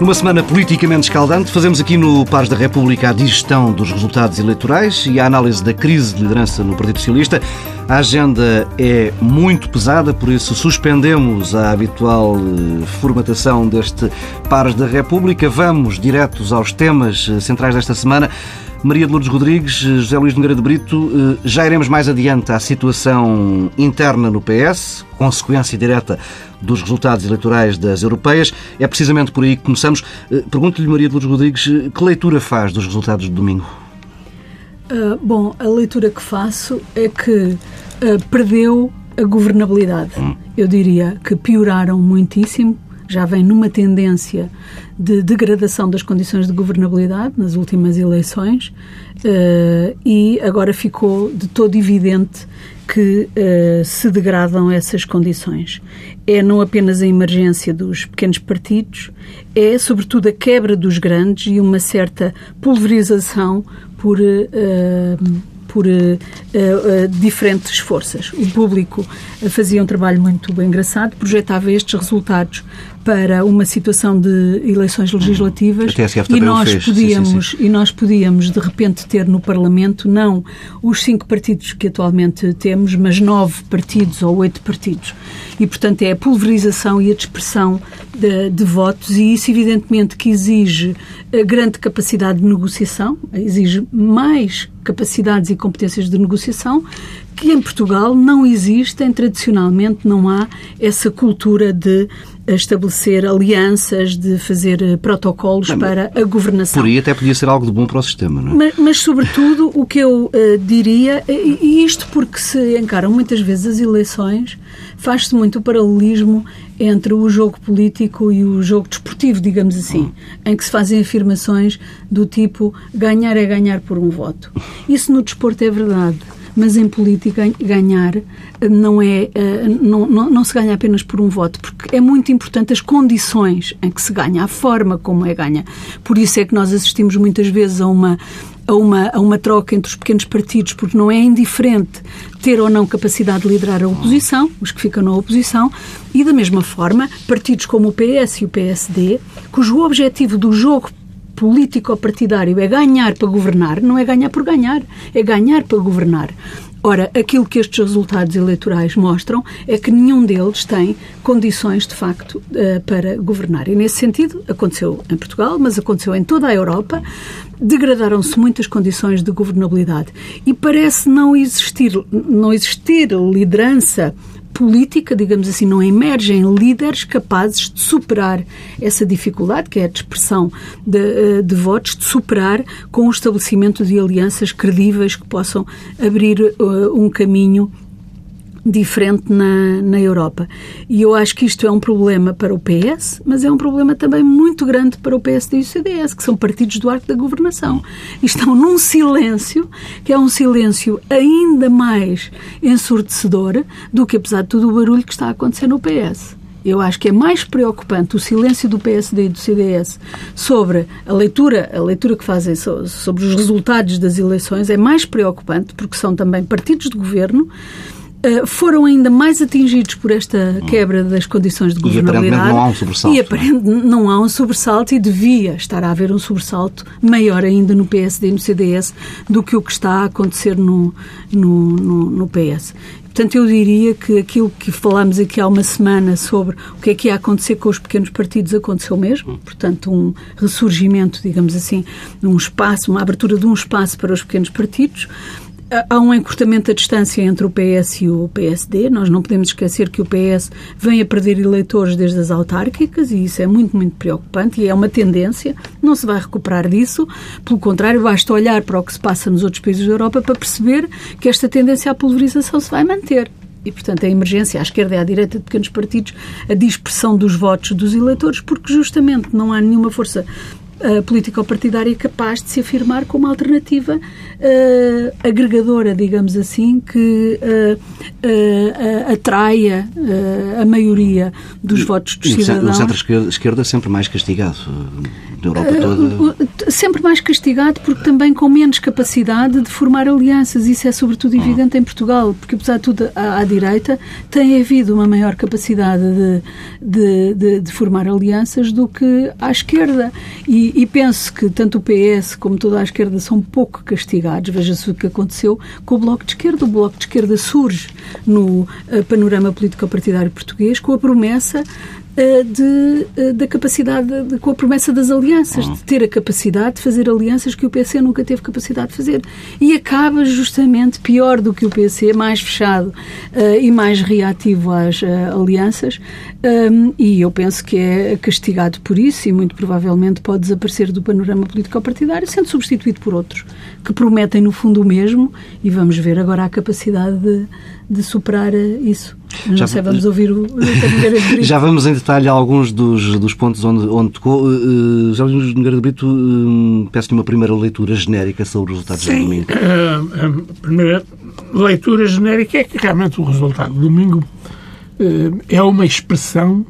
Numa semana politicamente escaldante, fazemos aqui no Pares da República a digestão dos resultados eleitorais e a análise da crise de liderança no Partido Socialista. A agenda é muito pesada, por isso suspendemos a habitual eh, formatação deste Pares da República. Vamos diretos aos temas eh, centrais desta semana. Maria de Lourdes Rodrigues, eh, José Luís Nogueira de Brito, já iremos mais adiante à situação interna no PS, consequência direta dos resultados eleitorais das europeias. É precisamente por aí que começamos. Pergunto-lhe, Maria de Lourdes Rodrigues, que leitura faz dos resultados de domingo? Uh, bom, a leitura que faço é que uh, perdeu a governabilidade. Hum. Eu diria que pioraram muitíssimo, já vem numa tendência de degradação das condições de governabilidade nas últimas eleições uh, e agora ficou de todo evidente que uh, se degradam essas condições. É não apenas a emergência dos pequenos partidos, é sobretudo a quebra dos grandes e uma certa pulverização por. Uh, por uh, uh, diferentes forças. O público fazia um trabalho muito engraçado, projetava estes resultados para uma situação de eleições legislativas e nós podíamos sim, sim, e nós podíamos de repente ter no Parlamento não os cinco partidos que atualmente temos, mas nove partidos ou oito partidos. E portanto é a pulverização e a dispersão de, de votos e isso evidentemente que exige grande capacidade de negociação, exige mais capacidades e competências de negociação que em Portugal não existem, tradicionalmente não há essa cultura de estabelecer alianças, de fazer eh, protocolos não, para a governação. Por aí até podia ser algo de bom para o sistema, não é? Mas, mas sobretudo, o que eu uh, diria, e, isto porque se encaram muitas vezes as eleições, faz-se muito o paralelismo entre o jogo político e o jogo desportivo, digamos assim, hum. em que se fazem afirmações do tipo ganhar é ganhar por um voto. Isso no desporto é verdade mas em política ganhar eh, não é eh, não, não, não, se ganha apenas por um voto, porque é muito importante as condições em que se ganha, a forma como é ganha. Por isso é que nós assistimos muitas vezes a uma a uma, a uma troca entre os pequenos partidos, porque não é indiferente ter ou não capacidade de liderar a oposição, os que ficam na oposição, e da mesma forma, partidos como o PS e o PSD, cujo objetivo do jogo político-partidário é ganhar para governar, não é ganhar por ganhar, é ganhar para governar. Ora, aquilo que estes resultados eleitorais mostram é que nenhum deles tem condições, de facto, eh, para governar. E, nesse sentido, aconteceu em Portugal, mas aconteceu em toda a Europa. Degradaram-se muitas condições de governabilidade. E parece não existir, não existir liderança política, digamos assim, não emergem líderes capazes de superar essa dificuldade, que é a dispersão de, eh, de votos, de superar com o estabelecimento de alianças credíveis que possam abrir uh, um caminho diferente na, na Europa. E eu acho que isto é um problema para o PS, mas é um problema também muito grande para o PSD e o CDS, que são partidos do arco da governação. E estão num silêncio, que é um silêncio ainda mais ensurdecedor do que, apesar de tudo, o barulho que está a acontecer no PS. Eu acho que é mais preocupante o silêncio do PSD e do CDS sobre a leitura, a leitura que fazem sobre os resultados das eleições é mais preocupante porque são também partidos de governo foram ainda mais atingidos por esta quebra das condições de governabilidade. E aparentemente não há um sobressalto. E aparentemente não há um sobressalto e devia estar a haver um sobressalto maior ainda no PSD e no CDS do que o que está a acontecer no, no, no, no PS. Portanto, eu diria que aquilo que falámos aqui há uma semana sobre o que é que ia acontecer com os pequenos partidos aconteceu mesmo. Portanto, um ressurgimento, digamos assim, um espaço, uma abertura de um espaço para os pequenos partidos há um encurtamento da distância entre o PS e o PSD. Nós não podemos esquecer que o PS vem a perder eleitores desde as autárquicas e isso é muito, muito preocupante e é uma tendência. Não se vai recuperar disso. Pelo contrário, basta olhar para o que se passa nos outros países da Europa para perceber que esta tendência à pulverização se vai manter. E, portanto, a emergência à esquerda e à direita de pequenos partidos, a dispersão dos votos dos eleitores, porque justamente não há nenhuma força uh, político-partidária capaz de se afirmar como alternativa uh, agregadora, digamos assim, que uh, uh, atraia a maioria dos votos dos cidadãos. O centro-esquerda sempre mais castigado na Europa eh, toda. Sempre mais castigado, porque também com menos capacidade de formar alianças. Isso é sobretudo evidente em Portugal, porque apesar de tudo, à, à direita tem havido uma maior capacidade de, de, de, de formar alianças do que à esquerda. E, e, penso que tanto o PS como toda a esquerda são pouco castigados. Veja-se o que aconteceu com o Bloco de Esquerda. O Bloco de Esquerda surge no eh, panorama político-partidário português com a promessa de, eh, da capacidade, de, com a promessa das alianças, de ter a capacidade de fazer alianças que o PC nunca teve capacidade de fazer. E acaba justamente pior do que o PC, mais fechado uh, e mais reativo às uh, alianças. Um, e eu penso que é castigado por isso e muito provavelmente pode desaparecer do panorama político-partidário, sendo substituído por outros que prometem, no fundo, o mesmo. E vamos ver agora a capacidade de, de superar isso. Não já, sei, vamos ouvir o, Já vamos em detalhe alguns dos, dos pontos onde, onde tocou. Uh, já Luís Nogueira de Brito, uh, peço-lhe uma primeira leitura genérica sobre os resultados Sim, do domingo. Uh, a primeira leitura genérica é que realmente o resultado do domingo uh, é uma expressão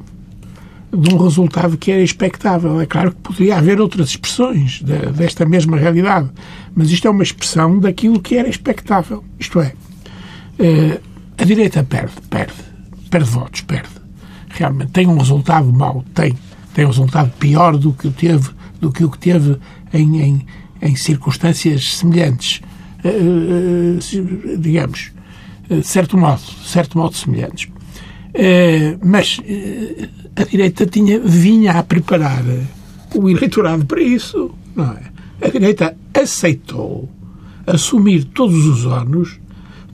de um resultado que era expectável. É claro que poderia haver outras expressões de, desta mesma realidade, mas isto é uma expressão daquilo que era expectável. Isto é, a direita perde, perde, perde votos, perde. Realmente tem um resultado mau, tem. Tem um resultado pior do que teve, do que o que teve em, em, em circunstâncias semelhantes. Uh, uh, digamos, de uh, certo modo, certo modo semelhantes. mas a direita tinha, vinha a preparar o eleitorado para isso, não é? A direita aceitou assumir todos os ónus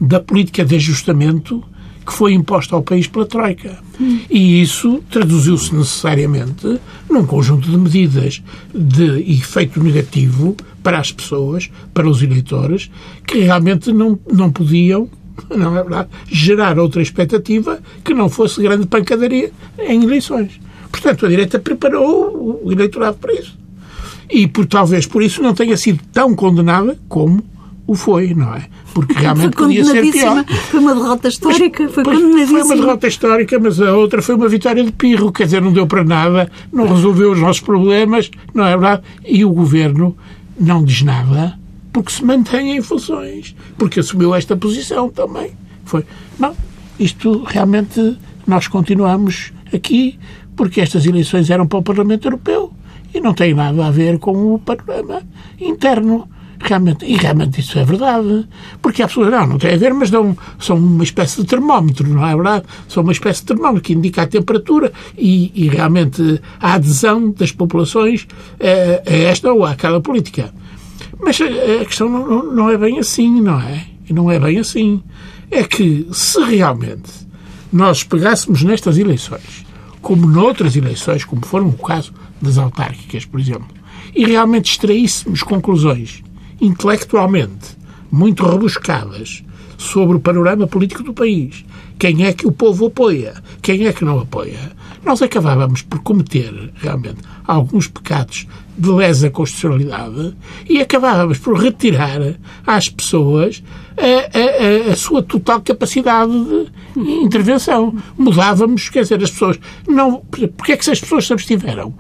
da política de ajustamento que foi imposta ao país pela Troika. Hum. E isso traduziu-se necessariamente num conjunto de medidas de efeito negativo para as pessoas, para os eleitores, que realmente não, não podiam não é verdade, gerar outra expectativa que não fosse grande pancadaria em eleições. Portanto, a direita preparou o eleitorado para isso. E por, talvez por isso não tenha sido tão condenada como o foi, não é? Porque realmente podia ser pior. Foi uma derrota histórica, foi condenadíssima. Foi uma derrota histórica, mas a outra foi uma vitória de pirro, quer dizer, não deu para nada, não resolveu os nossos problemas, não é verdade? E o governo não diz nada porque se mantém em funções, porque assumiu esta posição também. Foi, não, isto realmente nós continuamos aqui porque estas eleições eram para o Parlamento Europeu e não tem nada a ver com o panorama interno. Realmente, e realmente isso é verdade. Porque há pessoas, não, não tem a ver, mas dão, são uma espécie de termómetro, não é verdade? São uma espécie de termómetro que indica a temperatura e, e realmente a adesão das populações a, a esta ou àquela política. Mas a, questão não, não é bem assim, não é? Não é bem assim. É que se realmente nós pegássemos nestas eleições, como noutras eleições, como foram o caso das autárquicas, por exemplo, e realmente extraíssemos conclusões intelectualmente muito rebuscadas sobre o panorama político do país, quem é que o povo apoia, quem é que não apoia, nós acabávamos por cometer realmente alguns pecados de lesa constitucionalidade e acabávamos por retirar às pessoas a, a, a, sua total capacidade de intervenção. Mudávamos, quer dizer, as pessoas. Não, porque é que as pessoas se abstiveram?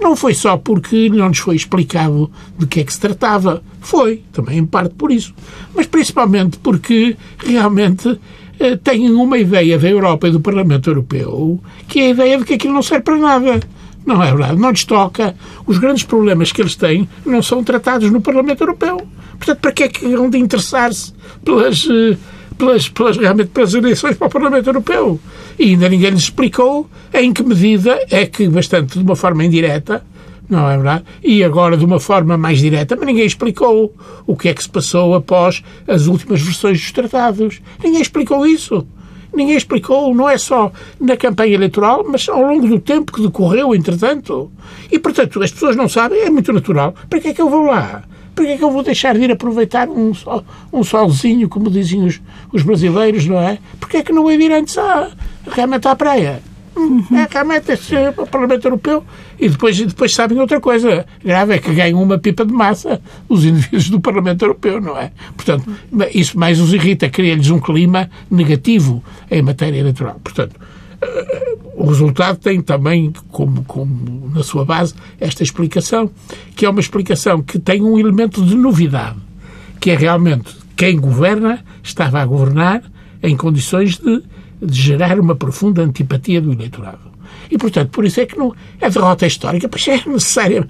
Não foi só porque não nos foi explicado de que é que se tratava. Foi, também em parte por isso. Mas principalmente porque realmente eh, têm uma ideia da Europa e do Parlamento Europeu que é a ideia de que aquilo não serve para nada. Não é verdade, não lhes toca. Os grandes problemas que eles têm não são tratados no Parlamento Europeu. Portanto, para que é que vão de interessar-se pelas, eh, pelas, pelas, realmente pelas eleições para o Parlamento Europeu? E ainda ninguém lhes explicou em que medida é que, bastante de uma forma indireta, não é verdade? E agora de uma forma mais direta, mas ninguém explicou o que é que se passou após as últimas versões dos tratados. Ninguém explicou isso. Ninguém explicou, não é só na campanha eleitoral, mas ao longo do tempo que decorreu, entretanto. E, portanto, as pessoas não sabem, é muito natural. Para que é que eu vou lá? Para que é que eu vou deixar de ir aproveitar um, sol, um solzinho, como dizem os, os brasileiros, não é? Porque é que não de ir antes à, realmente à praia? Uhum. É, realmente, é o Parlamento Europeu. E depois, depois sabem outra coisa grave, é que ganham uma pipa de massa os indivíduos do Parlamento Europeu, não é? Portanto, isso mais os irrita, cria-lhes um clima negativo em matéria eleitoral. Portanto, o resultado tem também, como, como na sua base, esta explicação, que é uma explicação que tem um elemento de novidade, que é realmente quem governa estava a governar em condições de, de gerar uma profunda antipatia do eleitorado. E, portanto, por isso é que não, a derrota histórica pois é necessária.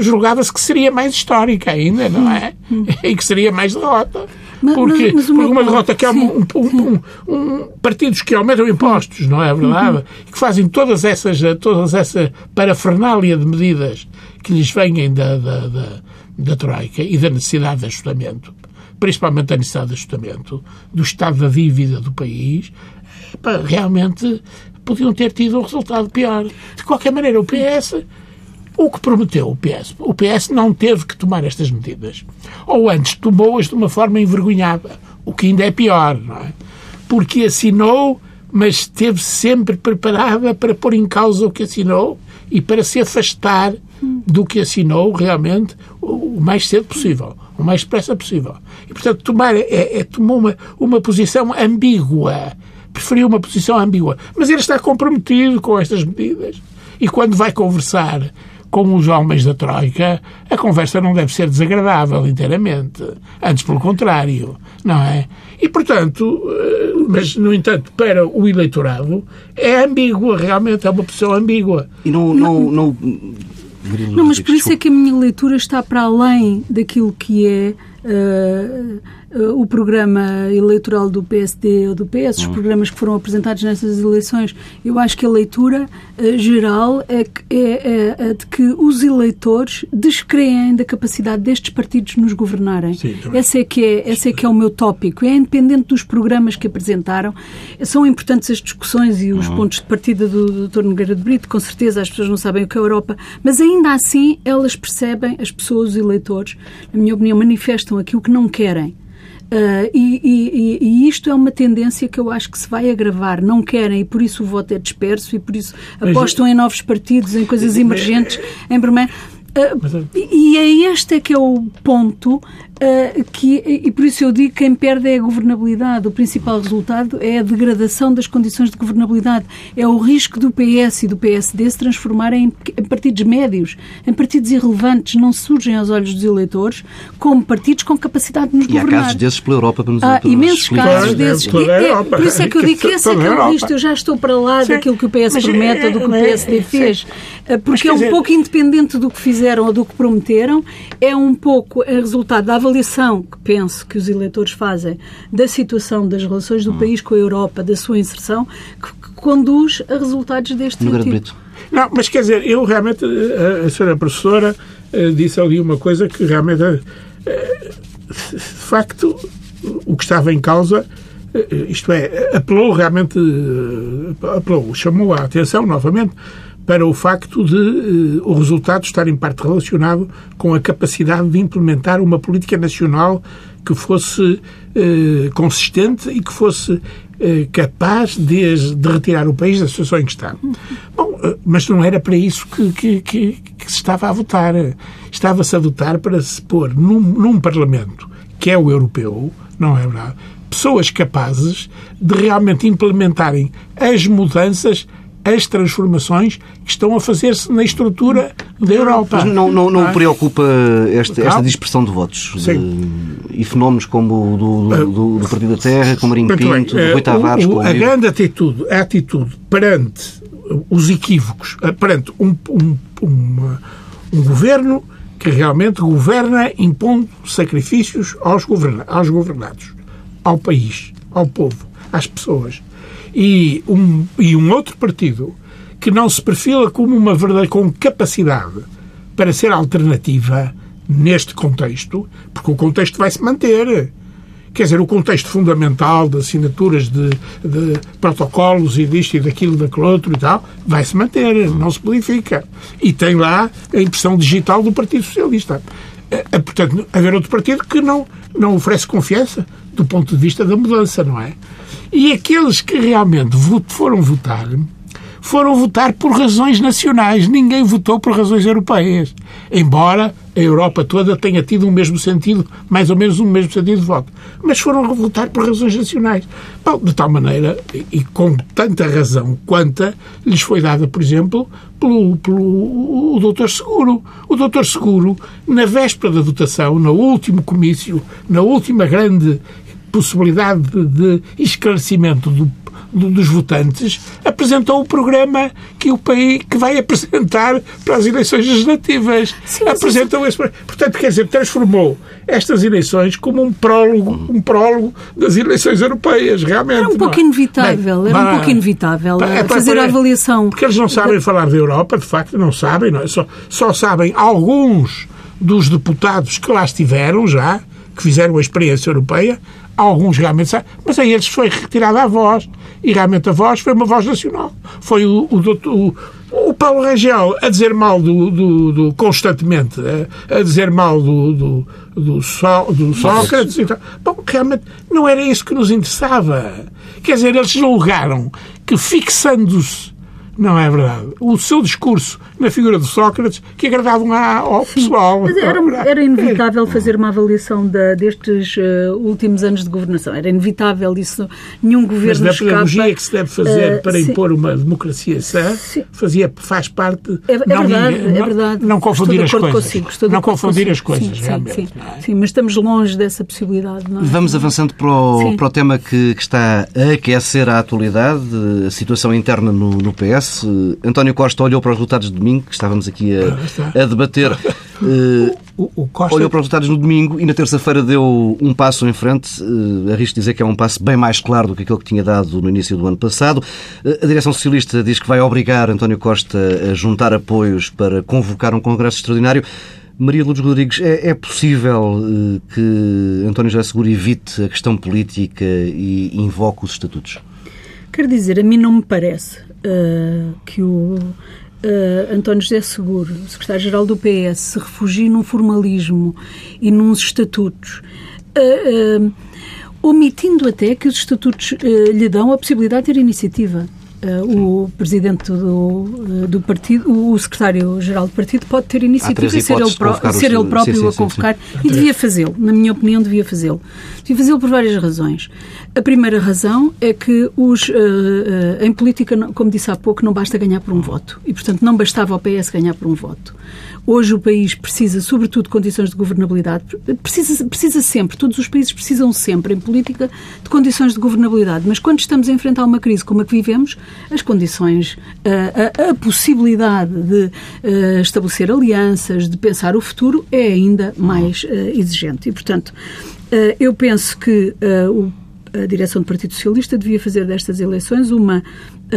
Julgava-se que seria mais histórica ainda, não é? E que seria mais derrota. Porque, mas, mas porque uma derrota que há um, um, um, partidos que aumentam impostos, não é verdade? Uhum. Que fazem todas essas, todas essa parafernália de medidas que lhes vêm da, da, da, da Troika e da necessidade de ajustamento, principalmente da necessidade de ajustamento, do estado da dívida do país, realmente podiam ter tido um resultado pior. De qualquer maneira, o PS, o que prometeu o PS? O PS não teve que tomar estas medidas. Ou antes, tomou-as de uma forma envergonhada, o que ainda é pior, não é? Porque assinou, mas esteve sempre preparada para pôr em causa o que assinou e para se afastar do que assinou realmente o mais cedo possível, o mais depressa possível. E, portanto, tomar, é, é tomou uma, uma posição ambígua preferiu uma posição ambígua. Mas ele está comprometido com estas medidas. E quando vai conversar com os homens da Troika, a conversa não deve ser desagradável inteiramente. Antes, pelo contrário, não é? E, portanto, eh, mas, no entanto, para o eleitorado, é ambígua, realmente, é uma posição ambígua. E não... não, não... Não, mas por isso é que a minha leitura está para além daquilo que é uh, o programa eleitoral do PSD ou do PS, os uhum. programas que foram apresentados nessas eleições, eu acho que a leitura uh, geral é, é, é, é, de que os eleitores descreem da capacidade destes partidos nos governarem. Sim, esse, é que é, esse é que é o meu tópico. É independente dos programas que apresentaram. São importantes as discussões e os uhum. pontos de partida do, do Dr. Nogueira de Brito, com certeza as pessoas não sabem o que é a Europa, mas ainda assim elas percebem, as pessoas, os eleitores, na minha opinião, manifestam aquilo que não querem. Uh, e, e, e, isto é uma tendência que eu acho que se vai agravar. Não querem e por isso o voto é disperso e por isso apostam em novos partidos, em coisas emergentes. Em primeiro, uh, e é este é que é o ponto uh, que, e por isso eu digo que quem perde é a governabilidade. O principal resultado é a degradação das condições de governabilidade. É o risco do PS e do PSD se transformarem em, partidos médios, em partidos irrelevantes, não surgem aos olhos dos eleitores como partidos com capacidade de nos e governar. há casos desses pela Europa para nos Há imensos casos desses. É, por isso é que eu digo que esse é que é o risco. Eu já estou para lá Sim. daquilo que o PS mas, promete ou do que o PSD é, fez. Eh, porque é um pouco independente do que fizeram ou do que prometeram, é um pouco resultado da avaliação que penso que os eleitores fazem da situação das relações do hum. país com a Europa, da sua inserção, que, que conduz a resultados deste no tipo. Não, mas quer dizer, eu realmente, a, a senhora professora eh, disse ali uma coisa que realmente, eh, de facto, o que estava em causa, eh, isto é, apelou realmente, apelou, chamou a atenção novamente para o facto de uh, o resultado estar em parte relacionado com a capacidade de implementar uma política nacional que fosse uh, consistente e que fosse uh, capaz de, de, retirar o país da situação em que está. Bom, mas não era para isso que, que, que, que se estava a votar. Estava-se a votar para se pôr num, num Parlamento que é o europeu, não é verdade? Pessoas capazes de realmente implementarem as mudanças as transformações que estão a fazer-se na estrutura da Europa. Mas não, não, não, preocupa esta, esta dispersão de votos? De, e fenómenos como o do, do, do, Partido da Terra, como Marinho Pinto, do Rui Tavares... O, o, a grande atitude, a atitude perante os equívocos, eh, perante um, um, uma, um governo que realmente governa impondo sacrifícios aos, governa aos governados, ao país, ao povo, às pessoas e um, e um outro partido que não se perfila como uma verdade com capacidade para ser alternativa neste contexto, porque o contexto vai se manter. Quer dizer, o contexto fundamental de assinaturas de, de protocolos e disto e daquilo, daquele outro e tal, vai se manter, não se modifica. E tem lá a impressão digital do Partido Socialista. É, é, portanto, haver outro partido que não, não oferece confiança do ponto de vista da mudança, não é? E aqueles que realmente foram votar foram votar por razões nacionais. Ninguém votou por razões europeias. Embora a Europa toda tenha tido o mesmo sentido, mais ou menos o mesmo sentido de voto. Mas foram votar por razões nacionais. Bom, de tal maneira, e com tanta razão quanta, lhes foi dada, por exemplo, pelo, pelo o doutor Seguro. O doutor Seguro, na véspera da votação, no último comício, na última grande possibilidade de, esclarecimento do dos votantes, apresentou o programa que o país que vai apresentar para as eleições legislativas. Sim, apresentou esse Portanto, quer dizer, transformou estas eleições como um prólogo, um prólogo das eleições europeias, realmente. Era um pouco é? inevitável, Bem, era um pouco inevitável é, fazer a avaliação. Porque eles não sabem falar da Europa, de facto, não sabem, não é? só, só sabem alguns dos deputados que lá estiveram já, que fizeram a experiência europeia, alguns realmente mas a eles foi retirada a voz. E realmente a voz foi uma voz nacional. Foi o, o, o, o Paulo Rangel a dizer mal do, do, do constantemente, a, a, dizer mal do, do, do, so, do Sócrates. E tal. Bom, realmente não era isso que nos interessava. Quer dizer, eles julgaram que fixando-se não é verdade. O seu discurso na figura de Sócrates que agradavam ao pessoal. Mas era, era inevitável fazer uma avaliação da, destes uh, últimos anos de governação. Era inevitável isso. Nenhum governo Mas da pedagogia que se deve fazer uh, para sim. impor uma democracia sã fazia, faz parte... É, é não, verdade, ninguém, é verdade. Não, confundir as coisas. Consigo, não confundir as coisas, sim, realmente. Sim, é? sim, mas estamos longe dessa possibilidade. Não é? Vamos avançando para o, para o tema que, que, está a aquecer a atualidade, a situação interna no, no PS. António Costa olhou para os resultados de domingo, que estávamos aqui a, a debater. Uh, o, o Costa... Olhou para os resultados no domingo e na terça-feira deu um passo em frente. Uh, arrisco dizer que é um passo bem mais claro do que aquele que tinha dado no início do ano passado. Uh, a direção socialista diz que vai obrigar António Costa a juntar apoios para convocar um congresso extraordinário. Maria Lourdes Rodrigues, é, é possível uh, que António José Seguro evite a questão política e invoque os estatutos? Quer dizer, a mim não me parece uh, que o uh, António José Seguro, secretário-geral do PS, se refugie num formalismo e nos estatutos, uh, omitindo até que os estatutos lhe dão a possibilidade de ter iniciativa. Uh, o presidente do, uh, do partido, o secretário-geral do partido pode ter iniciativa e ser, ele, pró ser ele próprio sim, sim, a convocar sim, e devia fazê-lo, na minha opinião devia fazê-lo. Devia fazê-lo por várias razões. A primeira razão é que os, uh, em política, como disse há pouco, não basta ganhar por um voto e, portanto, não bastava ao PS ganhar por um voto. Hoje o país precisa, sobretudo, de condições de governabilidade. Precisa, precisa sempre, todos os países precisam sempre, em política, de condições de governabilidade. Mas quando estamos a enfrentar uma crise como a que vivemos, as condições, a, a, a possibilidade de uh, estabelecer alianças, de pensar o futuro, é ainda mais uh, exigente. E, portanto, eu penso que o a direção do Partido Socialista devia fazer destas eleições uma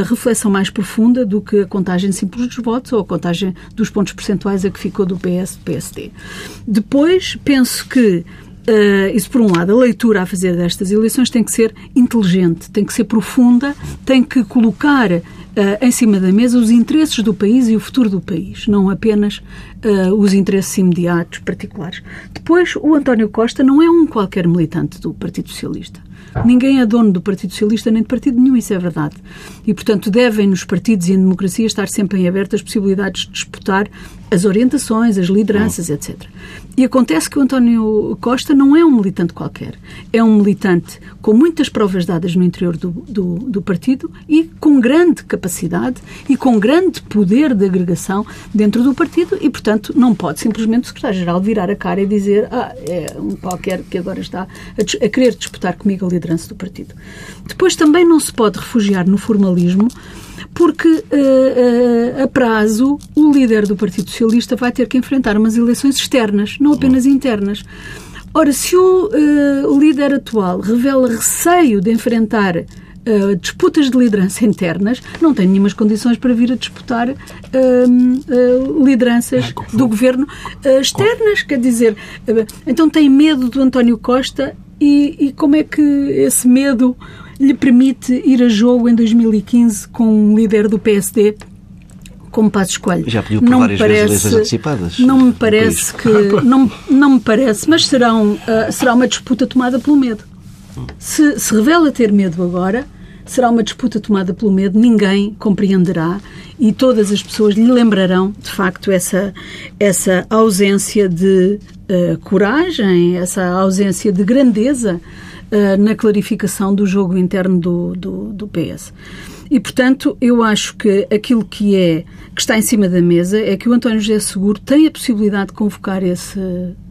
reflexão mais profunda do que a contagem simples dos votos ou a contagem dos pontos percentuais a que ficou do PS do PSD. Depois, penso que Uh, isso por um lado, a leitura a fazer destas eleições tem que ser inteligente, tem que ser profunda, tem que colocar uh, em cima da mesa os interesses do país e o futuro do país, não apenas uh, os interesses imediatos, particulares. Depois, o António Costa não é um qualquer militante do Partido Socialista. Ninguém é dono do Partido Socialista nem de partido nenhum, isso é verdade. E, portanto, devem nos partidos e em democracia estar sempre em aberto as possibilidades de disputar as orientações, as lideranças, etc. E acontece que o António Costa não é um militante qualquer. É um militante com muitas provas dadas no interior do, do, do partido e com grande capacidade e com grande poder de agregação dentro do partido e, portanto, não pode simplesmente o secretário-geral virar a cara e dizer ah, é um qualquer que agora está a, a querer disputar comigo a liderança do partido. Depois também não se pode refugiar no formalismo porque uh, uh, a prazo o líder do Partido Socialista vai ter que enfrentar umas eleições externas, não apenas internas. Ora, se o uh, líder atual revela receio de enfrentar Uh, disputas de liderança internas, não tem nenhumas condições para vir a disputar uh, uh, lideranças é, do governo externas. Quer dizer, então tem medo do António Costa e, e como é que esse medo lhe permite ir a jogo em 2015 com um líder do PSD como Passos Coelho. Já pediu por não várias parece, vezes eleições antecipadas. Não me parece que... Não, não me parece, mas serão, uh, será uma disputa tomada pelo medo. Se, se revela ter medo agora, será uma disputa tomada pelo medo, ninguém compreenderá e todas as pessoas lhe lembrarão, de facto, essa, essa ausência de uh, coragem, essa ausência de grandeza uh, na clarificação do jogo interno do, do, do PS. E, portanto, eu acho que aquilo que é que está em cima da mesa é que o António José Seguro tem a possibilidade de convocar esse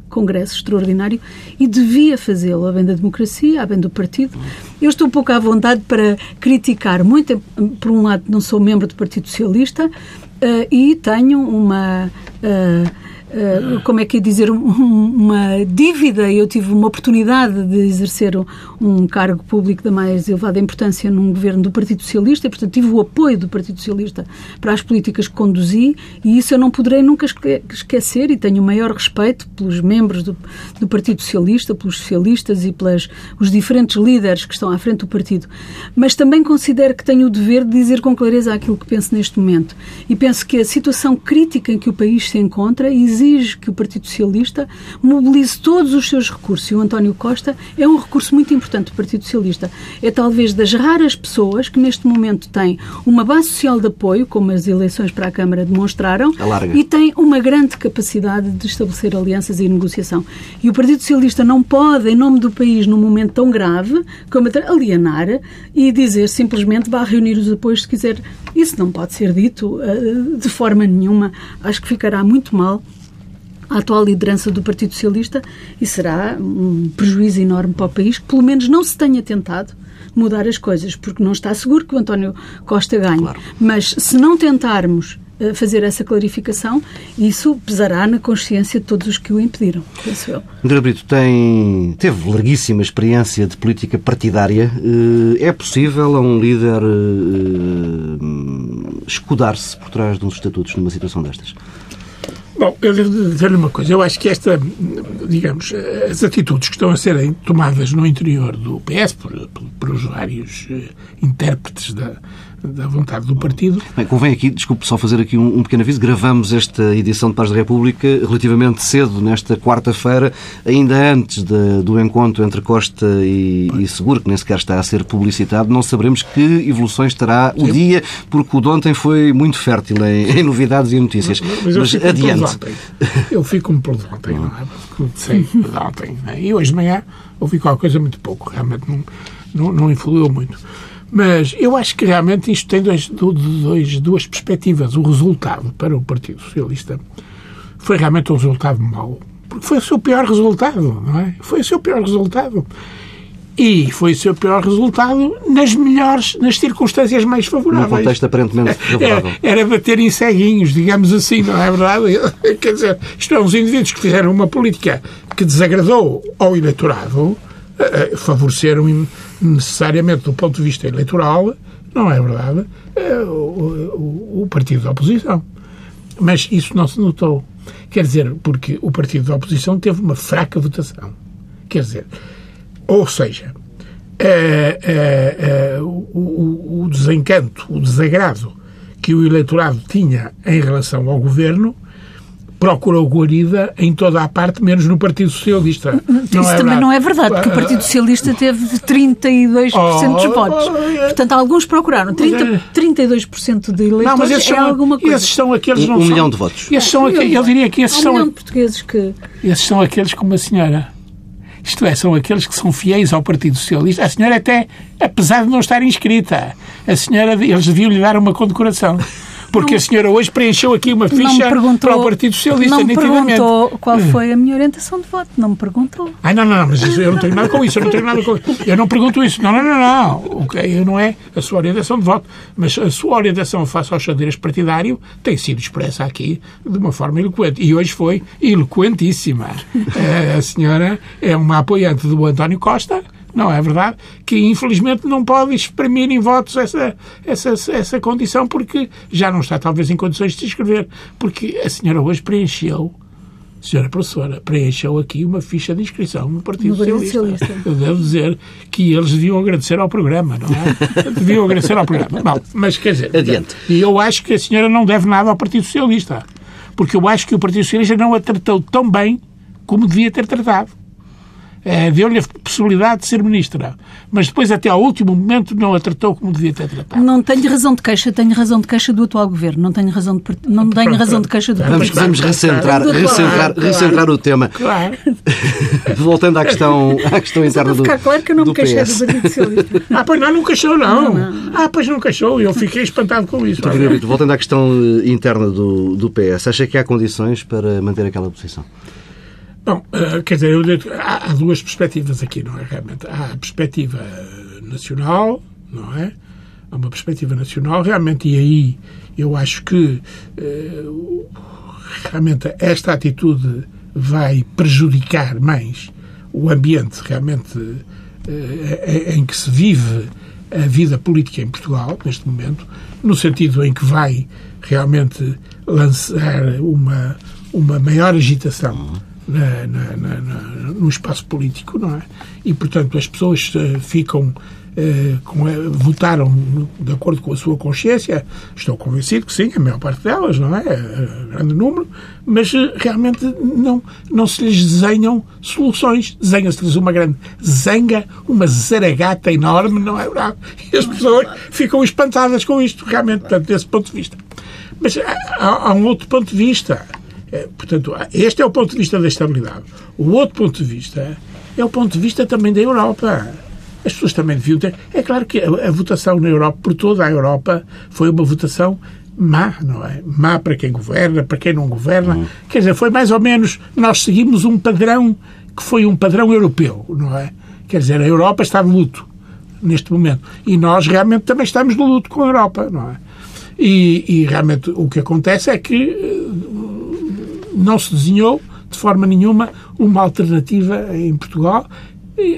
congresso extraordinário e devia fazê-lo, a bem da democracia, a bem do partido. Eu estou um pouco à vontade para criticar muito, por um lado, não sou membro do Partido Socialista uh, e tenho uma. Uh, eh, como é que é dizer, um, uma dívida. Eu tive uma oportunidade de exercer um, um, cargo público da mais elevada importância num governo do Partido Socialista e, portanto, tive o apoio do Partido Socialista para as políticas que conduzi e isso eu não poderei nunca esquecer e tenho o maior respeito pelos membros do, do Partido Socialista, pelos socialistas e pelos os diferentes líderes que estão à frente do partido. Mas também considero que tenho o dever de dizer com clareza aquilo que penso neste momento. E penso que a situação crítica em que o país se encontra exige exige que o Partido Socialista mobilize todos os seus recursos. E o António Costa é um recurso muito importante do Partido Socialista. É talvez das raras pessoas que neste momento têm uma base social de apoio, como as eleições para a Câmara demonstraram, e tem uma grande capacidade de estabelecer alianças e negociação. E o Partido Socialista não pode, em nome do país, num momento tão grave, como alienar e dizer simplesmente vá reunir os apoios se quiser. Isso não pode ser dito uh, de forma nenhuma. Acho que ficará muito mal a atual liderança do Partido Socialista e será um prejuízo enorme para o país que, pelo menos, não se tenha tentado mudar as coisas, porque não está seguro que o António Costa ganhe. Claro. Mas se não tentarmos eh, fazer essa clarificação, isso pesará na consciência de todos os que o impediram, penso eu. André Brito tem, teve larguíssima experiência de política partidária. Eh, é possível a um líder eh, escudar-se por trás de uns estatutos numa situação destas? Bom, eu devo dizer-lhe uma coisa. Eu acho que esta, digamos, as atitudes que estão a serem tomadas no interior do PS por, por, por os vários uh, intérpretes da, da vontade do partido. Bem, convém aqui, desculpe só fazer aqui um, um, pequeno aviso, gravamos esta edição de Paz da República relativamente cedo, nesta quarta-feira, ainda antes de, do encontro entre Costa e, e, Seguro, que nem sequer está a ser publicitado, não saberemos que evoluções terá o dia, porque o de ontem foi muito fértil em, em novidades e notícias. Mas, mas, mas adiante. Eu fico-me por de ontem, não é? Sei, de ontem. É? E hoje de manhã ouvi qualquer coisa muito pouco, realmente não, não, não influiu muito. Mas eu acho que realmente isto tem dois, dois, duas perspectivas. O resultado para o Partido Socialista foi realmente um resultado mau. Porque foi o seu pior resultado, não é? Foi o seu pior resultado. E foi o seu pior resultado nas melhores, nas circunstâncias mais favoráveis. Num contexto aparentemente é, favorável. Era, era bater em ceguinhos, digamos assim, não é verdade? Quer dizer, isto é, uns indivíduos que fizeram uma política que desagradou ao eleitorado, favoreceram necessariamente do ponto de vista eleitoral, não é verdade, é o, o, partido da oposição. Mas isso não se notou. Quer dizer, porque o partido da oposição teve uma fraca votação. Quer dizer, ou seja, é, é, é, o, o, desencanto, o desagrado que o eleitorado tinha em relação ao governo procurou guarida em toda a parte, menos no Partido Socialista. Isso não é também não é verdade, porque o Partido Socialista teve 32% oh, dos votos. Oh, é. Portanto, alguns procuraram. 30, 32% de eleitores não, mas esses é são, alguma coisa. Esses são aqueles... Um, um milhão de votos. Esses são aqueles, eu diria que esses um são... Um milhão de portugueses que... Esses são aqueles como a senhora. Isto é, são aqueles que são fiéis ao Partido Socialista. A senhora até, apesar de não estar inscrita, a senhora, eles deviam lhe dar uma condecoração porque não, a senhora hoje preencheu aqui uma ficha para o Partido Socialista, não me perguntou qual foi a minha orientação de voto, não me perguntou. Ah, não, não, não, mas eu não tenho nada com isso, eu não tenho nada com isso. Eu não pergunto isso. Não, não, não, não. O que não é a sua orientação de voto, mas a sua orientação face ao xadrez partidário tem sido expressa aqui de uma forma eloquente. E hoje foi eloquentíssima. A senhora é uma apoiante do António Costa, não é verdade? Que infelizmente não pode exprimir em votos essa, essa, essa condição porque já não está talvez em condições de se inscrever. Porque a senhora hoje preencheu senhora professora, preencheu aqui uma ficha de inscrição no Partido, no Socialista. Socialista. Eu devo dizer que eles deviam agradecer ao programa, não é? deviam agradecer ao programa. Bom, mas quer dizer, Adiante. e eu acho que a senhora não deve nada ao Partido Socialista, porque eu acho que o Partido Socialista não a tratou tão bem como devia ter tratado. Eh, deu-lhe a possibilidade de ser ministra, mas depois, até ao último momento, não a tratou como devia ter tratado. Não tenho razão de queixa, tenho razão de queixa do atual governo, não tenho razão de, não tenho Pronto, razão de queixa do Vamos, vamos recentrar, Claro, recentrar, claro. recentrar o tema. Claro. Voltando à questão, à questão interna do, ficar claro que eu não me queixei PS. do Partido Socialista. Ah, pois não, não queixou, não. Ah, pois não queixou. Eu fiquei espantado com isso. Voltando à questão eh, interna do, do PS, acha que há condições para manter aquela posição? Bom, eh, quer dizer, há, duas perspectivas aqui, não é? Realmente. Há a perspectiva nacional, não é? Há uma perspectiva nacional, realmente, e aí eu acho que eh, realmente esta atitude vai prejudicar mais o ambiente realmente eh, em que se vive a vida política em Portugal, neste momento, no sentido em que vai realmente lançar uma, uma maior agitação na- na- na- no espaço político, não é? E, portanto, as pessoas eh, ficam. eh, com, a- votaram de acordo com a sua consciência. Estou convencido que sim, a maior parte delas, não é? Eh, grande número, mas eh, realmente não, não se lhes desenham soluções. Desenha-se-lhes uma grande zanga, uma zaragata enorme, não é verdade? E as pessoas ficam espantadas com isto, realmente, portanto, desse ponto de vista. Mas há- há um outro ponto de vista. Eh, Portanto, este é o ponto de vista da estabilidade. O outro ponto de vista é o ponto de vista também da Europa. As pessoas também deviam ter. É claro que a, a votação na Europa, por toda a Europa, foi uma votação má, não é? Má para quem governa, para quem não governa. Quer dizer, foi mais ou menos. Nós seguimos um padrão que foi um padrão europeu, não é? Quer dizer, a Europa está de luto neste momento. E nós realmente também estamos de luto com a Europa, não é? E, e realmente o que acontece é que eh, não se desenhou de forma nenhuma uma alternativa em Portugal,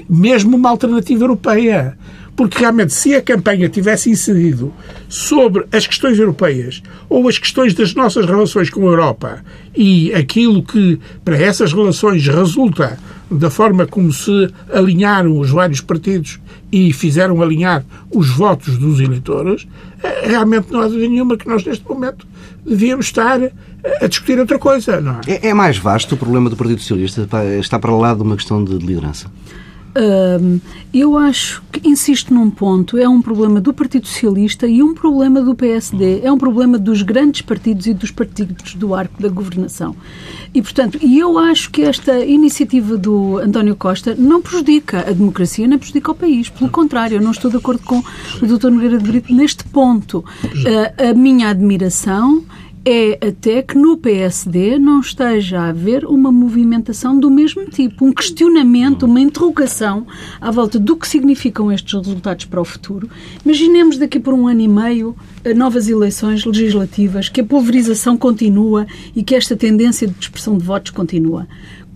mesmo uma alternativa europeia. Porque realmente, se a campanha tivesse incidido sobre as questões europeias ou as questões das nossas relações com a Europa e aquilo que para essas relações resulta da forma como se alinharam os vários partidos e fizeram alinhar os votos dos eleitores, eh, realmente não há dúvida nenhuma que nós, neste momento, devíamos estar eh, a discutir outra coisa, não é? É, é mais vasto o problema do Partido Socialista? Está para lá de uma questão de liderança? Eu acho que, insisto num ponto, é um problema do Partido Socialista e um problema do PSD. É um problema dos grandes partidos e dos partidos do arco da governação. E, portanto, eu acho que esta iniciativa do António Costa não prejudica a democracia, nem prejudica o país. Pelo contrário, eu não estou de acordo com o Dr. Nogueira de Brito neste ponto. Ah, a minha admiração é até que no PSD não esteja a haver uma movimentação do mesmo tipo, um questionamento, uma interrogação à volta do que significam estes resultados para o futuro. Imaginemos daqui por um ano e meio eh, novas eleições legislativas, que a pulverização continua e que esta tendência de dispersão de votos continua.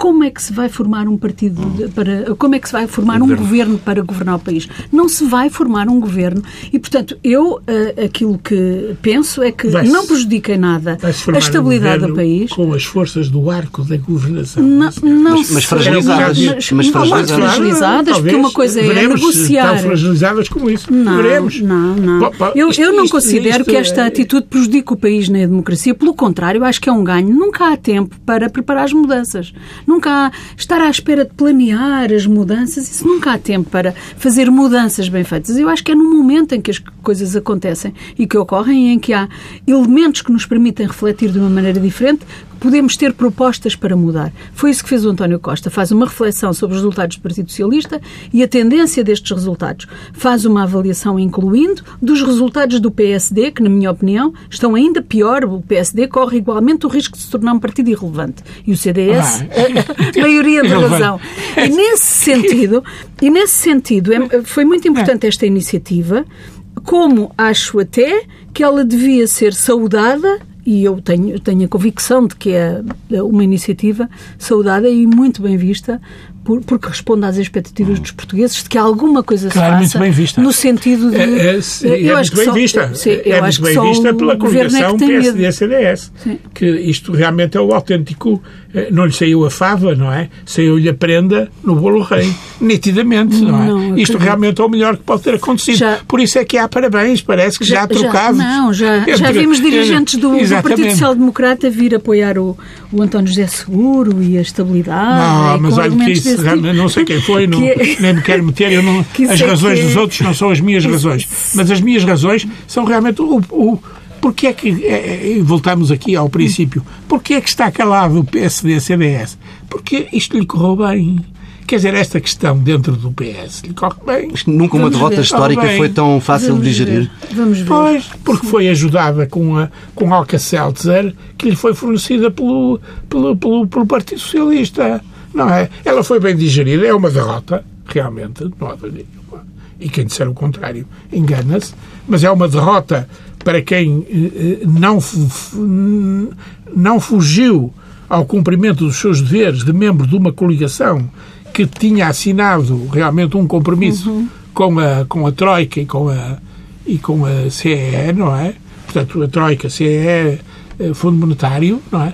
Como é que se vai formar um partido de- para como é que se vai formar um governo para governar o país? Não se vai formar um governo e, portanto, eu eh, aquilo que penso é que não prejudica em nada a formar um estabilidade do governo país. Com as forças do arco da governação. Não, não Mas- mas fragilizadas. Mas, Mas não, fragilizadas. fragilizadas, porque uma coisa é negociar. Estão fragilizadas como isso. Não, veremos. não, não. Pá, pá, eu, isto- eu não isto- considero isto que esta é- atitude prejudique o país nem a democracia. Pelo contrário, acho que é um ganho. Nunca há tempo para preparar as mudanças. Nunca há estar à espera de planear as mudanças. Isso nunca há tempo para fazer mudanças bem feitas. Eu acho que é no momento em que as coisas acontecem e que ocorrem em que há elementos que nos permitem refletir de uma maneira diferente podemos ter propostas para mudar. Foi isso que fez o António Costa. Faz uma reflexão sobre os resultados do Partido Socialista e a tendência destes resultados. Faz uma avaliação incluindo dos resultados do PSD, que, na minha opinião, estão ainda pior. O PSD corre igualmente o risco de se tornar um partido irrelevante. E o CDS, Ah. a maioria da razão. E nesse sentido, e nesse sentido é- foi muito importante esta iniciativa, como acho até que ela devia ser saudada e eu tenho, tenho a convicção de que é uma iniciativa saudada e muito bem vista, por- porque responde às expectativas dos portugueses de que alguma coisa se Claro, muito faça bem vista. no sentido de... É, é, sim, é muito bem só- vista. sim, é eu muito acho que bem vista pela é coligação medo. PSD-CDS. Que isto realmente é o autêntico. Eh, Não lhe saiu a fava, não é? Saiu-lhe a prenda no bolo rei. nitidamente, não é? Não, Isto acredito. realmente é o melhor que pode ter acontecido. Já- Por isso é que há parabéns, parece que já, há trocados. não, já, já entre- vimos dirigentes do, do. Partido Social Democrata vir apoiar o, o António José Seguro e a estabilidade. Não, e mas olha que isso, tipo. não sei quem foi, não, Que é- nem me quero meter, eu não, as é razões que é- dos outros não são as minhas razões, mas as minhas razões são realmente o, o porque é que, é, é, e voltamos aqui ao princípio, porque é que está calado o PSD-CDS? Porque isto lhe correu bem. Quer dizer, esta questão dentro do PS lhe corre bem. Nunca uma derrota ver. histórica foi tão fácil de Vamos digerir. ver. Vamos ver. Pois, porque foi ajudada com a com Alka-Seltzer que lhe foi fornecida pelo, pelo, pelo, pelo Partido Socialista. Não é? Ela foi bem digerida, é uma derrota, realmente. Não há dúvida nenhuma. E quem disser o contrário engana-se. Mas é uma derrota para quem eh, eh, não, não fugiu ao cumprimento dos seus deveres de membro de uma coligação que tinha assinado realmente um compromisso com, a, com a Troika e com a, e com a CEE, não é? Portanto, a Troika, CEE, eh, Fundo Monetário, não é?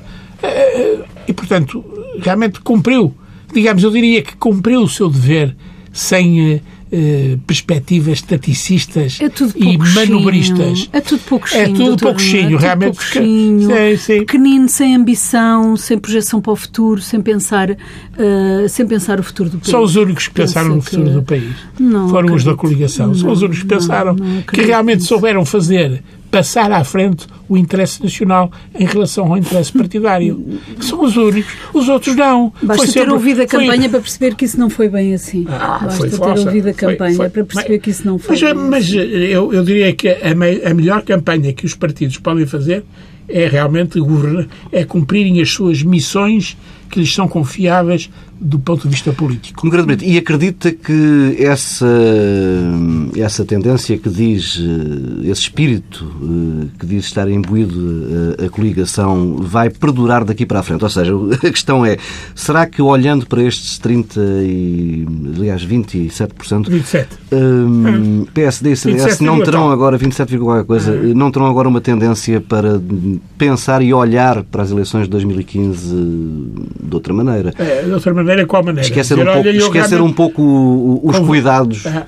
E, portanto, realmente cumpriu. Digamos, eu diria que cumpriu o seu dever sem eh, perspectivas estaticistas É e pouco manobristas. É tudo pouco É tudo pouquinho, é realmente. pouquinho, Sim, sim. pequenino, sem ambição, sem projeção para o futuro, sem pensar, eh, sem pensar o futuro do país. São os únicos que pensaram no que- futuro do país. Não Foram os da acredito. coligação. São Não, os únicos que pensaram não que acredito realmente souberam fazer, passar à frente o interesse nacional em relação ao interesse partidário. São os únicos. Os outros não. Basta Foi ter sempre- ouvido a foi- campanha para perceber que isso não foi bem assim. Ah, Basta foi ter falsa. ouvido a Foi- campanha foi- para perceber mas- que isso não foi Mas, bem mas assim. eu, eu diria que a, me- a melhor campanha que os partidos podem fazer é realmente governar, é cumprirem as suas missões que lhes são confiáveis do ponto de vista político. Brito, e acredita que essa, essa tendência que diz, eh, esse espírito eh, que diz estar imbuído eh, a coligação vai perdurar daqui para a frente? Ou seja, a questão é, será que olhando para estes 30 e, aliás, 27%, 27. Hum, PSD e CDS 27, não terão agora 27, qualquer coisa, não terão agora uma tendência para pensar e olhar para as eleições de 2015 de outra maneira. É, de outra maneira, qual maneira? Esquecer, Dizer, um pouco, olha, esquecer um pouco o- os cuidados. Ah,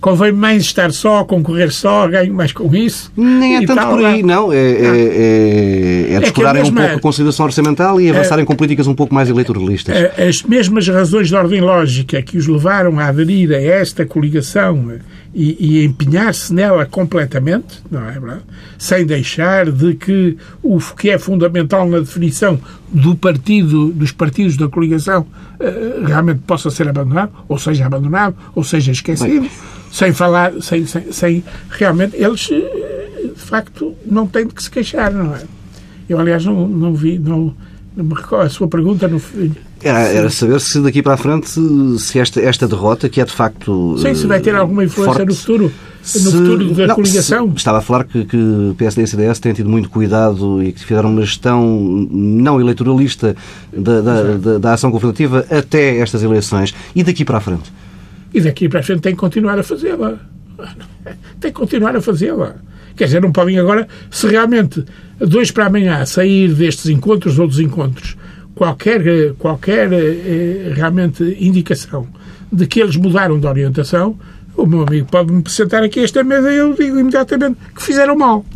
Convém mais estar só, concorrer só, ganho mais com isso. Nem é tanto tal, por aí, não. É, é, é, é descurarem que a um pouco a consolidação orçamental e avançarem com políticas um pouco mais eleitoralistas. As mesmas razões de ordem lógica que os levaram a aderir a esta coligação e, e empenhar-se nela completamente, não é verdade? Sem deixar de que o que é fundamental na definição do partido, dos partidos da coligação, eh, realmente possa ser abandonado, ou seja abandonado, ou seja esquecido, sem falar, sem, sem, sem- realmente eles eh, de facto não têm de que se queixar, não é? Eu aliás não, não vi, não, não me recordo, a sua pergunta no Era, saber se daqui para a frente, se esta, esta derrota, que é de facto. Sei se vai ter alguma influência forte, no futuro, no se- futuro da não, coligação. se- estava a falar que, que PSD e CDS têm tido muito cuidado e que fizeram uma gestão não eleitoralista da, da, da, da ação governativa até estas eleições. E daqui para a frente? E daqui para a frente tem que continuar a fazê-la. Tem que continuar a fazê-la. Quer dizer, não podem agora, se realmente dois para amanhã sair destes encontros ou dos encontros qualquer, eh, qualquer eh, realmente indicação de que eles mudaram de orientação, o meu amigo pode-me apresentar aqui esta mesa e eu digo imediatamente que fizeram mal.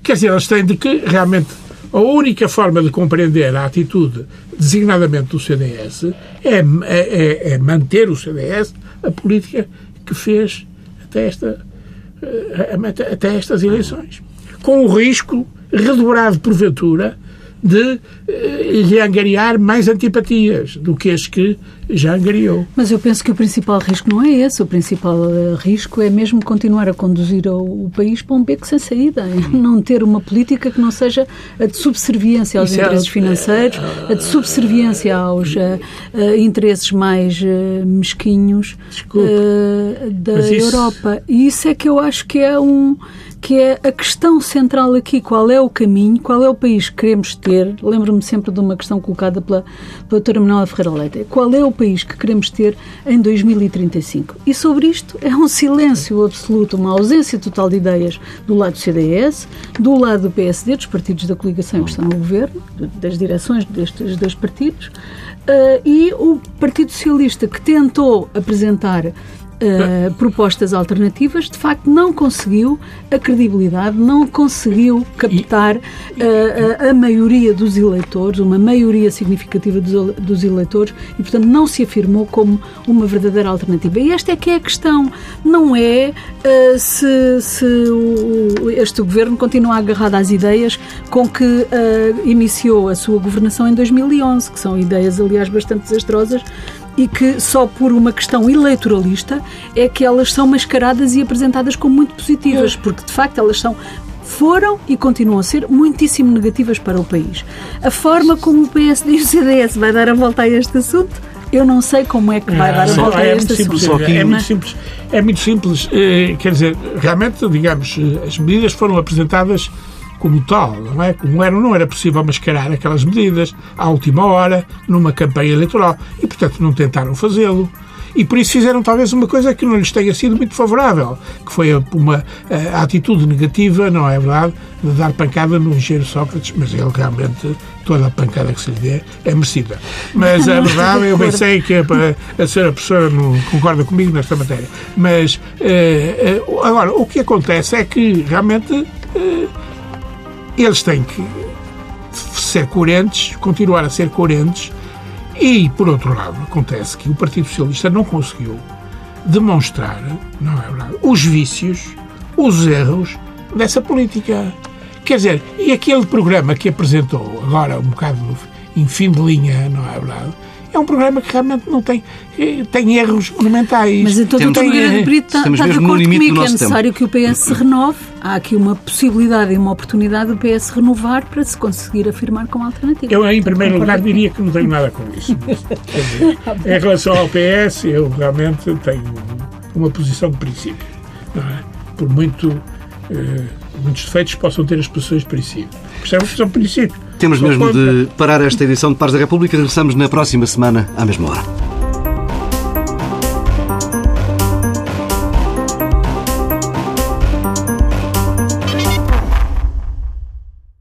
Quer dizer, eles têm de que realmente a única forma de compreender a atitude designadamente do CDS é, é- é- é manter o CDS a política que fez até, esta, eh, até estas eleições. Com o risco redobrado, porventura, de eh, lhe angariar mais antipatias do que as que já angariou. Mas eu penso que o principal risco não é esse. O principal eh, risco é mesmo continuar a conduzir o, país para um beco sem saída. É Não ter uma política que não seja a de subserviência aos Isso é- interesses financeiros, a de subserviência aos eh, eh, interesses mais eh, mesquinhos Desculpe, eh, da isso- Europa. E isso é que eu acho que é um que é a questão central aqui, qual é o caminho, qual é o país que queremos ter. Lembro-me sempre de uma questão colocada pela, pela doutora Manuela Ferreira Leite. Qual é o país que queremos ter em 2035? E sobre isto é um silêncio absoluto, uma ausência total de ideias do lado do CDS, do lado do PSD, dos partidos da coligação que estão no governo, das direções destes dois partidos, uh, e o Partido Socialista que tentou apresentar uh, propostas alternativas, de facto não conseguiu a credibilidade, não conseguiu captar uh, a, a, maioria dos eleitores, uma maioria significativa dos, dos, eleitores, e portanto não se afirmou como uma verdadeira alternativa. E esta é que é a questão, não é uh, se, se o, este governo continua agarrado às ideias com que iniciou a sua governação em 2011, que são ideias, aliás, bastante desastrosas, e que só por uma questão eleitoralista é que elas são mascaradas e apresentadas como muito positivas, porque de facto elas são foram e continuam a ser muitíssimo negativas para o país. A forma como o PSD e o CDS vai dar a volta a este assunto, eu não sei como é que vai dar a volta é, a este assunto. Simples, é, muito simples. É muito simples. É, quer dizer, realmente, digamos, as medidas foram apresentadas como tal, não é? Como era, não era possível mascarar aquelas medidas à última hora, numa campanha eleitoral. E, portanto, não tentaram fazê-lo. E por isso fizeram talvez uma coisa que não lhes tenha sido muito favorável, que foi uma a, atitude negativa, não é verdade, de dar pancada no engenheiro Sócrates, mas ele realmente, toda a pancada que se lhe dê é merecida. Mas a verdade, eu bem sei que a, a senhora professora não concorda comigo nesta matéria. Mas, uh, uh, agora, o que acontece é que realmente uh, eles têm que ser coerentes, continuar a ser coerentes, e, por outro lado, acontece que o Partido Socialista não conseguiu demonstrar, não é verdade, os vícios, os erros dessa política. Quer dizer, e aquele programa que apresentou agora um bocado em fim de linha, não é verdade? É um programa que realmente não tem, eh, tem erros monumentais. Mas então o Grande Brito está, está de acordo comigo que é necessário tempo. que o PS se renove. Há aqui uma possibilidade e uma oportunidade do PS renovar para se conseguir afirmar como alternativa. Eu, em primeiro lugar, diria que não tenho nada com isso. Dizer, em relação ao PS, eu realmente tenho uma posição de princípio. É? Por muito, eh, muitos defeitos possam ter as posições de princípio. Percebem que são princípios. Temos mesmo de parar esta edição de Pares da República. Regressamos na próxima semana, à mesma hora.